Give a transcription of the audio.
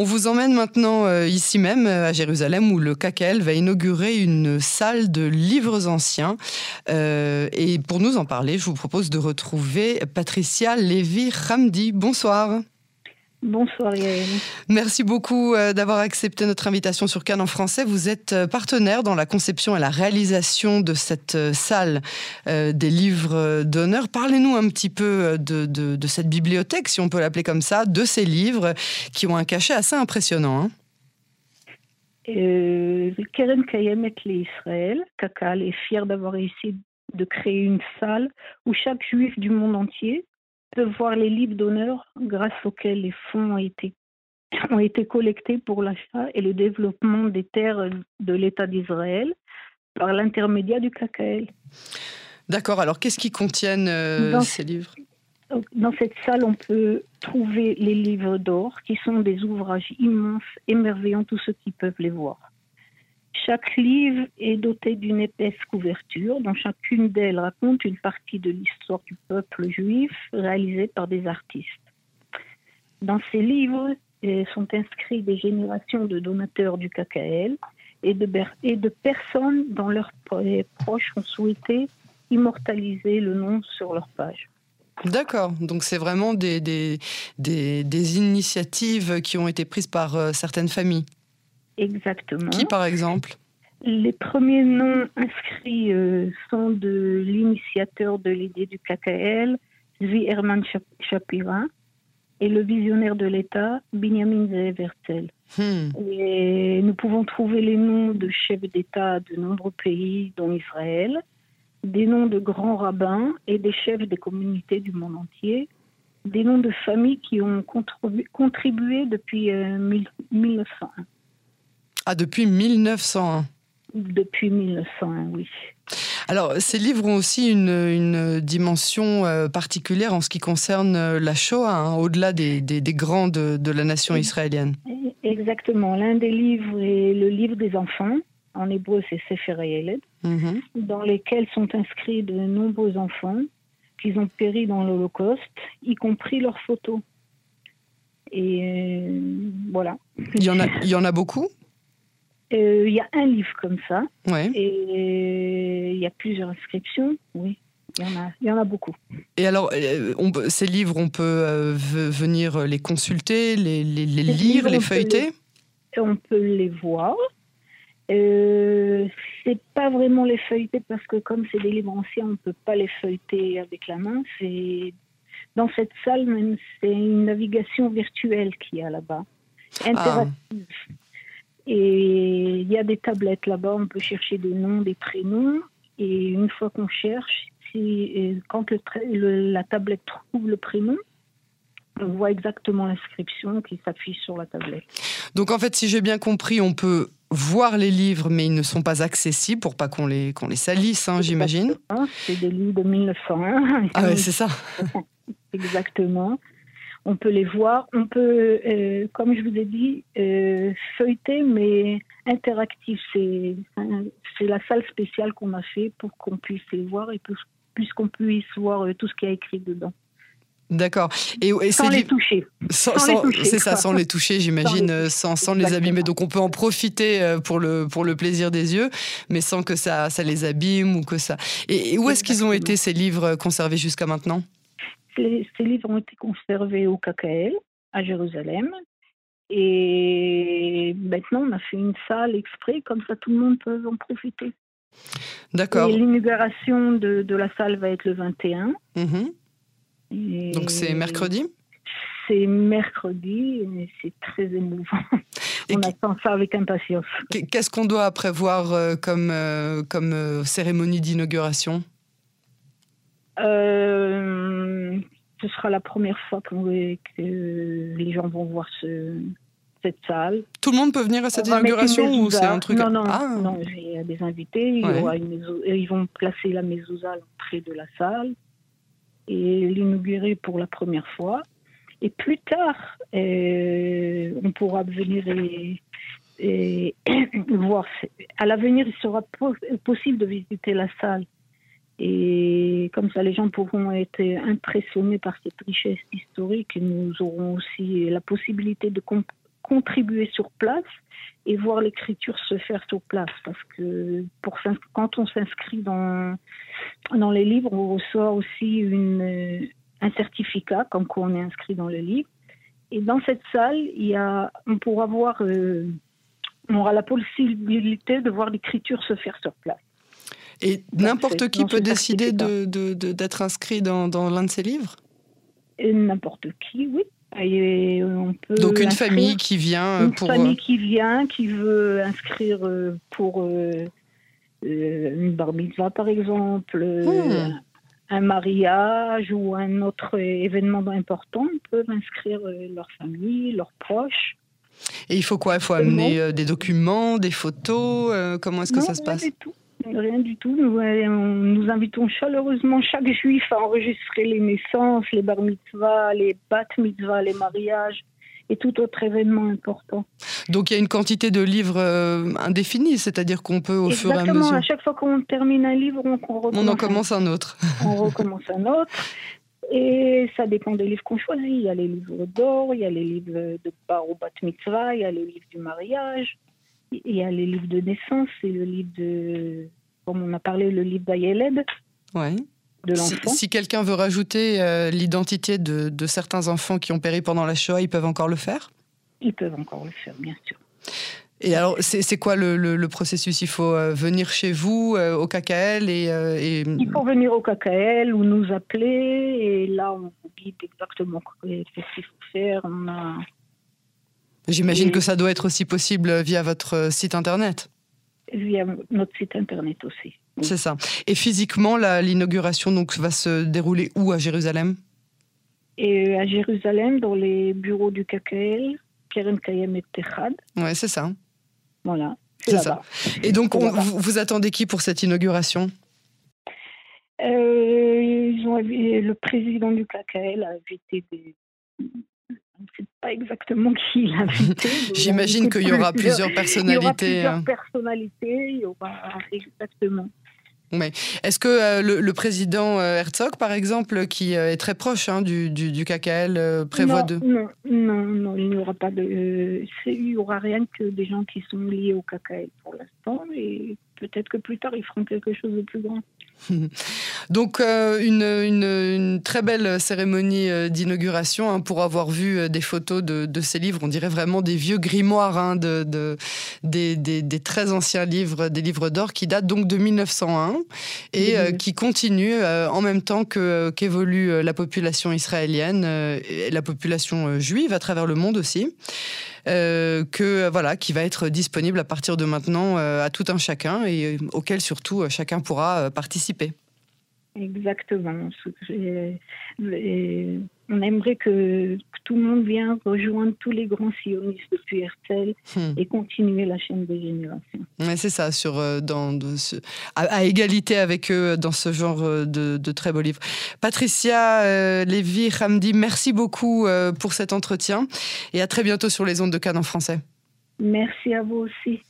On vous emmène maintenant euh, ici même à Jérusalem où le KKL va inaugurer une salle de livres anciens. Euh, et pour nous en parler, je vous propose de retrouver Patricia Lévy-Ramdi. Bonsoir. Bonsoir Yael. Merci beaucoup euh, d'avoir accepté notre invitation sur Cannes en français. Vous êtes euh, partenaire dans la conception et la réalisation de cette euh, salle des livres d'honneur. Parlez-nous un petit peu de, cette bibliothèque, si on peut l'appeler comme ça, de ces livres qui ont un cachet assez impressionnant. Hein. Keren Kayemet Israël, Kakal est fier d'avoir réussi de créer une salle où chaque juif du monde entier de voir les livres d'honneur grâce auxquels les fonds ont été, ont été collectés pour l'achat et le développement des terres de l'État d'Israël par l'intermédiaire du KKL. D'accord, alors qu'est-ce qui contiennent euh, ces livres? Dans cette salle, on peut trouver les livres d'or, qui sont des ouvrages immenses, émerveillants, tous ceux qui peuvent les voir. Chaque livre est doté d'une épaisse couverture dont chacune d'elles raconte une partie de l'histoire du peuple juif réalisée par des artistes. Dans ces livres eh, sont inscrits des générations de donateurs du KKL et de, personnes dont leurs proches ont souhaité immortaliser le nom sur leur page. D'accord, donc c'est vraiment des, initiatives qui ont été prises par euh, certaines familles. Exactement. Qui, par exemple Les premiers noms inscrits euh, sont de l'initiateur de l'idée du KKL, Zvi Herman Shapira, et le visionnaire de l'État, Benjamin Zeev hmm. Et nous pouvons trouver les noms de chefs d'État de nombreux pays, dont Israël, des noms de grands rabbins et des chefs des communautés du monde entier, des noms de familles qui ont contribué depuis 1901. Ah, depuis 1901 Depuis 1901, oui. Alors, ces livres ont aussi une, dimension euh, particulière en ce qui concerne euh, la Shoah, hein, au-delà des, grands de, la nation israélienne. Exactement. L'un des livres est le livre des enfants. En hébreu, c'est Sefer Yeled, mhm. dans lesquels sont inscrits de nombreux enfants qui ont péri dans l'Holocauste, y compris leurs photos. Et euh, voilà. Il y en a, il y en a beaucoup? Euh, il y a un livre comme ça. Et il y a plusieurs inscriptions, oui. Il y, en a, il y en a beaucoup. Et alors, euh, on, ces livres, on peut euh, venir les consulter, les, les, lire, les feuilleter? On peut les voir. Euh, c'est pas vraiment les feuilleter parce que comme c'est des livres anciens, on ne peut pas les feuilleter avec la main. C'est dans cette salle même, c'est une navigation virtuelle qu'il y a là-bas, ah. Et il y a des tablettes là-bas, on peut chercher des noms, des prénoms. Et une fois qu'on cherche, si, quand le, la tablette trouve le prénom, on voit exactement l'inscription qui s'affiche sur la tablette. Donc en fait, si j'ai bien compris, on peut voir les livres, mais ils ne sont pas accessibles pour pas qu'on les, qu'on les salisse, hein, j'imagine. C'est des livres de 1901. Ah ouais, c'est ça. Exactement on peut les voir. On peut, euh, comme je vous ai dit, euh, feuilleter, mais interactif. C'est, la salle spéciale qu'on a fait pour qu'on puisse les voir et puisqu'on puisse voir euh, tout ce qu'il y a écrit dedans. D'accord. Et, sans, les toucher. C'est ça, sans les toucher, j'imagine, sans, sans, les abîmer. Donc on peut en profiter pour le, pour le plaisir des yeux, mais sans que ça, ça les abîme ou que ça. Et, où est-ce qu'ils ont été ces livres conservés jusqu'à maintenant? Ces livres ont été conservés au KKL à Jérusalem. Et maintenant, on a fait une salle exprès, comme ça tout le monde peut en profiter. D'accord. l'inauguration de, de, la salle va être le 21. Mhm. Donc c'est mercredi? C'est mercredi et c'est très émouvant. on attend ça avec impatience. Qu'est-ce qu'on doit prévoir euh, comme, euh, comme euh, cérémonie d'inauguration? Ce sera la première fois que, les gens vont voir cette salle. Tout le monde peut venir à cette inauguration ou c'est un truc Non, non, ah. non j'ai des invités. ils vont placer la mezouza près de la salle et l'inaugurer pour la première fois. Et plus tard, euh, on pourra venir et, et voir. À l'avenir, il sera possible de visiter la salle et comme ça, les gens pourront être impressionnés par cette richesse historique et nous aurons aussi la possibilité de contribuer sur place et voir l'écriture se faire sur place. Parce que quand on s'inscrit dans, dans les livres, on reçoit aussi un certificat comme quoi on est inscrit dans le livre. Et dans cette salle, on pourra voir, euh, on aura la possibilité de voir l'écriture se faire sur place. Et n'importe qui peut décider d'être de, de, inscrit dans, dans l'un de ces livres? N'importe qui, oui. on peut Donc une famille qui vient une pour... Une famille qui vient, qui veut inscrire euh, pour euh, une bar mitzvah par exemple, hmm. un mariage ou un autre événement important, peuvent inscrire euh, leur famille, leurs proches. Et il faut quoi? Il faut amener euh, des documents, des photos euh, Comment est-ce que ça se passe? tout. Rien du tout. Nous, nous, invitons chaleureusement chaque juif à enregistrer les naissances, les bar mitzvahs, les bat mitzvahs, les mariages, et tout autre événement important. Donc il y a une quantité de livres euh, indéfinie, c'est-à-dire qu'on peut au fur et à mesure. Exactement, à chaque fois qu'on termine un livre, on, recommence, on en commence un, autre. on recommence un autre. Et ça dépend des livres qu'on choisit. Il y a les livres d'or, il y a les livres de Bar ou Bat Mitzvah, il y a les livres du mariage, il y a les livres de naissance et le livre de, comme on a parlé, le livre d'Ayeled. Ouais. Si, quelqu'un veut rajouter euh, l'identité de, certains enfants qui ont péri pendant la Shoah, ils peuvent encore le faire? Ils peuvent encore le faire, bien sûr. Et alors, c'est quoi le, processus? Il faut euh, venir chez vous, euh, au KKL et, Il faut venir au KKL ou nous appeler, et là, on vous guide exactement ce qu'il faut faire. J'imagine que ça doit être aussi possible via votre site internet Via notre site internet aussi. C'est ça. Et physiquement, l'inauguration donc va se dérouler où à Jérusalem? Et À Jérusalem, dans les bureaux du KKL, Keren Kayem et Techad. Ouais, c'est ça. Voilà. C'est ça. Et donc, vous, attendez qui pour cette inauguration? Euh, ils ont, Le président du KKL a invité des, pas exactement qui l'a invité. J'imagine qu'il y aura plusieurs personnalités. Il y aura plusieurs hein. personnalités, il y aura exactement. Est-ce que euh, le, président euh, Herzog, par exemple, qui euh, est très proche hein, du, du, KKL, prévoit de... Non, non, non, il n'y aura pas de... il n'y aura rien que des gens qui sont liés au KKL pour l'instant, et peut-être que plus tard, ils feront quelque chose de plus grand. Donc euh, une, très belle cérémonie euh, d'inauguration hein, pour avoir vu euh, des photos de, ces livres. On dirait vraiment des vieux grimoires hein, de, des, très anciens livres, des livres d'or qui datent donc de 1901 et qui continuent en même temps que qu'évolue la population israélienne et la population juive à travers le monde aussi. Que voilà, qui va être disponible à partir de maintenant à tout un chacun et auquel surtout chacun pourra participer Exactement. on aimerait que, tout le monde vienne rejoindre tous les grands sionistes depuis Herzl hmm. et continuer la chaîne des générations. c'est ça, sur, euh, à, égalité avec eux dans ce genre euh, de, très beaux livres. Patricia euh, Lévy-Ramdi, merci beaucoup euh, pour cet entretien et à très bientôt sur les ondes de Cannes en français. Merci à vous aussi.